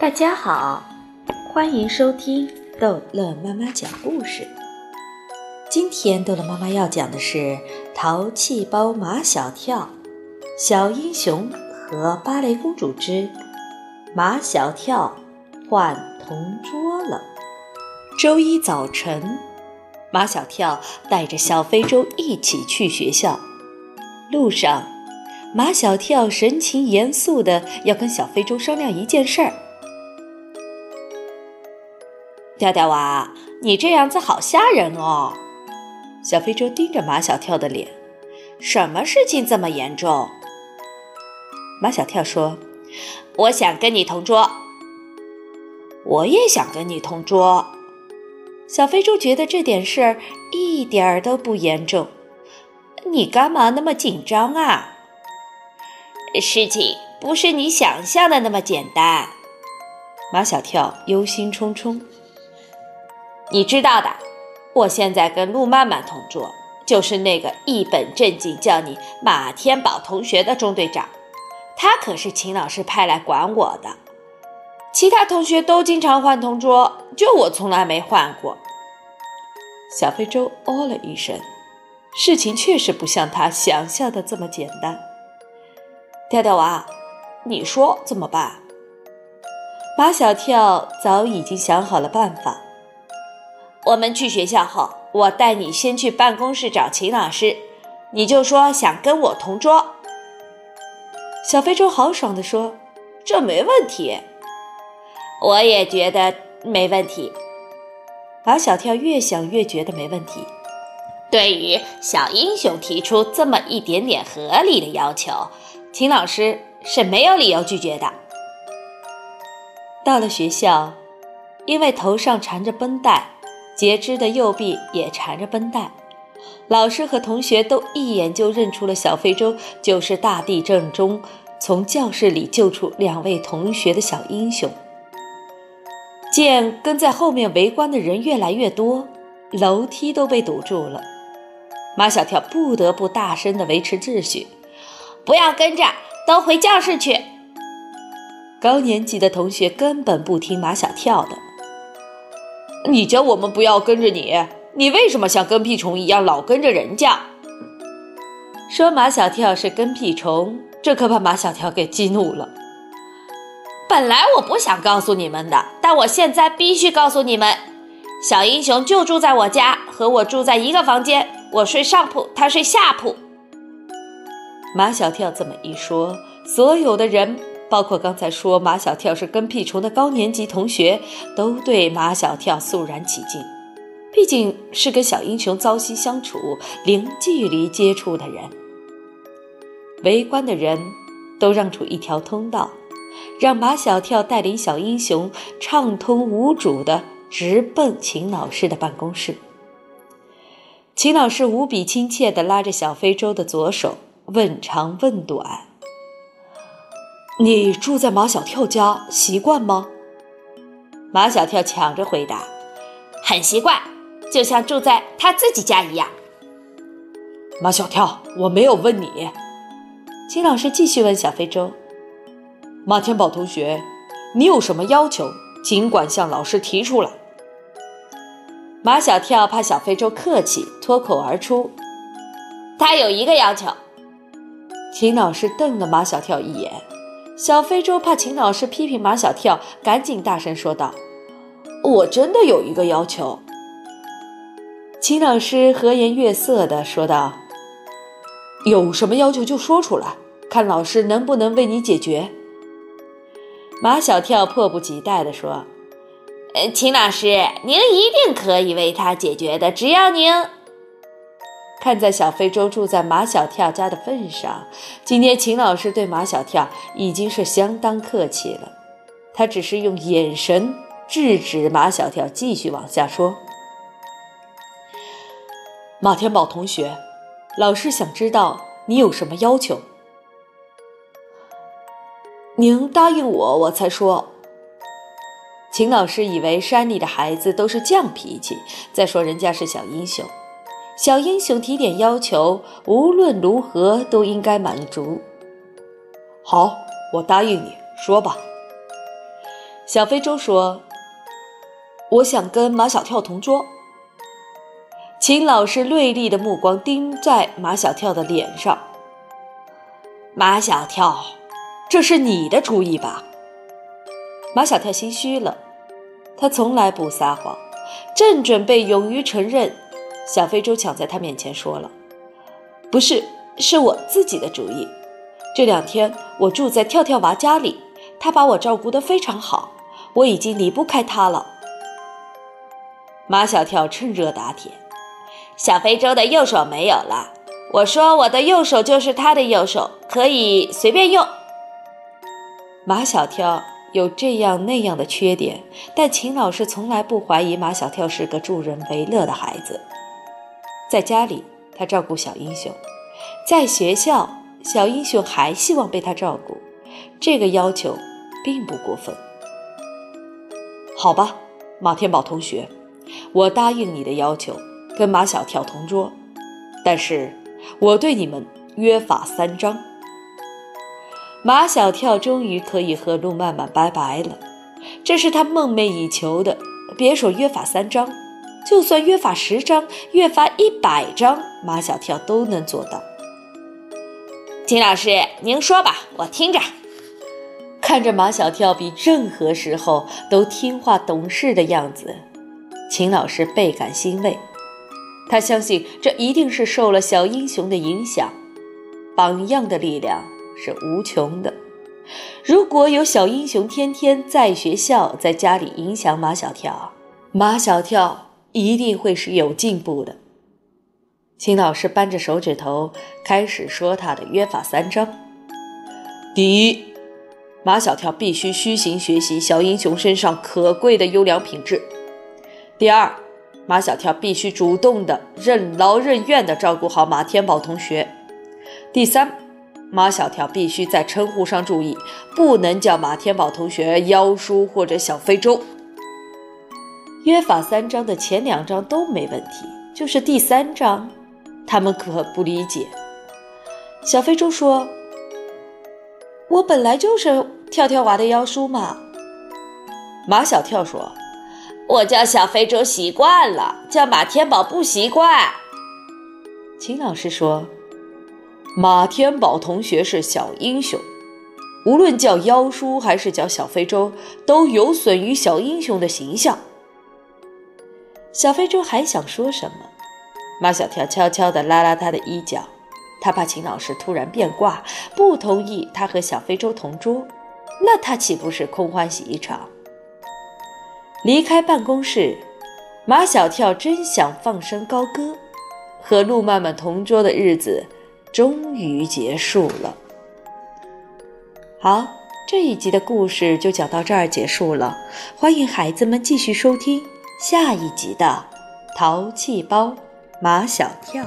大家好，欢迎收听逗乐妈妈讲故事。今天逗乐妈妈要讲的是《淘气包马小跳》、小英雄和芭蕾公主之马小跳换同桌了。周一早晨，马小跳带着小非洲一起去学校。路上，马小跳神情严肃的要跟小非洲商量一件事儿。跳跳娃，你这样子好吓人哦！小非洲盯着马小跳的脸，什么事情这么严重？马小跳说：“我想跟你同桌。”我也想跟你同桌。小非洲觉得这点事儿一点儿都不严重。你干嘛那么紧张啊？事情不是你想象的那么简单。马小跳忧心忡忡。你知道的，我现在跟陆曼曼同桌，就是那个一本正经叫你马天宝同学的中队长，他可是秦老师派来管我的。其他同学都经常换同桌，就我从来没换过。小非洲哦了一声，事情确实不像他想象的这么简单。跳跳娃，你说怎么办？马小跳早已经想好了办法。我们去学校后，我带你先去办公室找秦老师，你就说想跟我同桌。小非洲豪爽地说：“这没问题。”我也觉得没问题。马小跳越想越觉得没问题。对于小英雄提出这么一点点合理的要求，秦老师是没有理由拒绝的。到了学校，因为头上缠着绷带。截肢的右臂也缠着绷带，老师和同学都一眼就认出了小非洲就是大地震中从教室里救出两位同学的小英雄。见跟在后面围观的人越来越多，楼梯都被堵住了，马小跳不得不大声地维持秩序：“不要跟着，都回教室去。”高年级的同学根本不听马小跳的。你叫我们不要跟着你，你为什么像跟屁虫一样老跟着人家？说马小跳是跟屁虫，这可把马小跳给激怒了。本来我不想告诉你们的，但我现在必须告诉你们，小英雄就住在我家，和我住在一个房间，我睡上铺，他睡下铺。马小跳这么一说，所有的人。包括刚才说马小跳是跟屁虫的高年级同学，都对马小跳肃然起敬。毕竟是跟小英雄朝夕相处、零距离接触的人。围观的人都让出一条通道，让马小跳带领小英雄畅通无阻地直奔秦老师的办公室。秦老师无比亲切地拉着小非洲的左手，问长问短。你住在马小跳家习惯吗？马小跳抢着回答：“很习惯，就像住在他自己家一样。”马小跳，我没有问你。金老师继续问小非洲：“马天宝同学，你有什么要求，尽管向老师提出来。”马小跳怕小非洲客气，脱口而出：“他有一个要求。”秦老师瞪了马小跳一眼。小非洲怕秦老师批评马小跳，赶紧大声说道：“我真的有一个要求。”秦老师和颜悦色地说道：“有什么要求就说出来，看老师能不能为你解决。”马小跳迫不及待地说：“呃，秦老师，您一定可以为他解决的，只要您……”看在小非洲住在马小跳家的份上，今天秦老师对马小跳已经是相当客气了。他只是用眼神制止马小跳继续往下说。马天宝同学，老师想知道你有什么要求。您答应我，我才说。秦老师以为山里的孩子都是犟脾气，再说人家是小英雄。小英雄提点要求，无论如何都应该满足。好，我答应你，说吧。小非洲说：“我想跟马小跳同桌。”秦老师锐利的目光盯在马小跳的脸上。马小跳，这是你的主意吧？马小跳心虚了，他从来不撒谎，正准备勇于承认，小非洲抢在他面前说了：“不是，是我自己的主意。这两天我住在跳跳娃家里，他把我照顾得非常好，我已经离不开他了。”马小跳趁热打铁。小非洲的右手没有了，我说我的右手就是他的右手，可以随便用。马小跳有这样那样的缺点，但秦老师从来不怀疑马小跳是个助人为乐的孩子。在家里，他照顾小英雄；在学校，小英雄还希望被他照顾，这个要求并不过分。好吧，马天宝同学，我答应你的要求。跟马小跳同桌，但是我对你们约法三章。马小跳终于可以和陆曼曼拜拜了，这是他梦寐以求的。别说约法三章，就算约法十章、约法一百章，马小跳都能做到。金老师，您说吧，我听着。看着马小跳比任何时候都听话懂事的样子，秦老师倍感欣慰。他相信这一定是受了小英雄的影响，榜样的力量是无穷的。如果有小英雄天天在学校、在家里影响马小跳，马小跳一定会是有进步的。秦老师扳着手指头开始说他的约法三章：第一，马小跳必须虚心学习小英雄身上可贵的优良品质；第二。马小跳必须主动的、任劳任怨的照顾好马天宝同学。第三，马小跳必须在称呼上注意，不能叫马天宝同学妖叔或者小非洲。约法三章的前两章都没问题，就是第三章，他们可不理解。小非洲说：“我本来就是跳跳娃的妖叔嘛。”马小跳说。我叫小非洲习惯了，叫马天宝不习惯。秦老师说：“马天宝同学是小英雄，无论叫妖叔还是叫小非洲，都有损于小英雄的形象。”小非洲还想说什么，马小跳悄悄地拉拉他的衣角，他怕秦老师突然变卦，不同意他和小非洲同桌，那他岂不是空欢喜一场？离开办公室，马小跳真想放声高歌。和陆曼曼同桌的日子终于结束了。好，这一集的故事就讲到这儿结束了。欢迎孩子们继续收听下一集的《淘气包马小跳》。